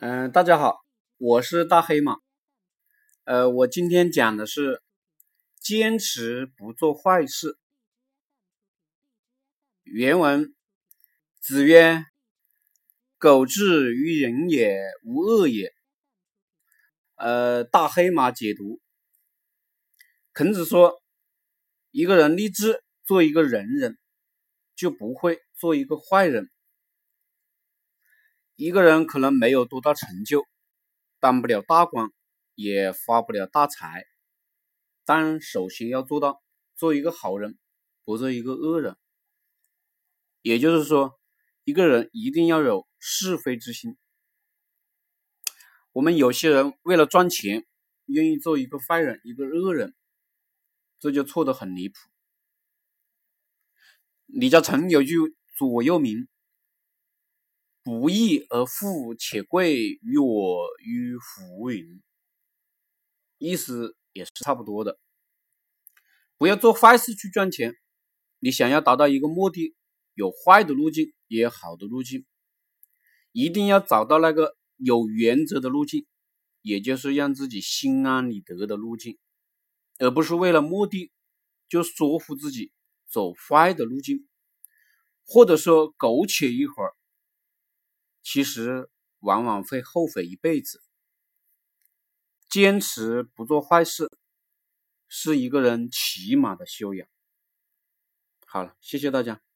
嗯，大家好，我是大黑马。呃，我今天讲的是坚持不做坏事。原文：子曰：“苟至于人也，无恶也。”呃，大黑马解读：孔子说，一个人立志做一个仁人，就不会做一个坏人。一个人可能没有多大成就，当不了大官，也发不了大财，但首先要做到做一个好人，不做一个恶人。也就是说，一个人一定要有是非之心。我们有些人为了赚钱，愿意做一个坏人，一个恶人，这就错得很离谱。李嘉诚有句座右铭。不义而富且贵于我于浮云，意思也是差不多的。不要做坏事去赚钱。你想要达到一个目的，有坏的路径，也有好的路径。一定要找到那个有原则的路径，也就是让自己心安理得的路径，而不是为了目的就说服自己走坏的路径，或者说苟且一会儿。其实往往会后悔一辈子。坚持不做坏事，是一个人起码的修养。好了，谢谢大家。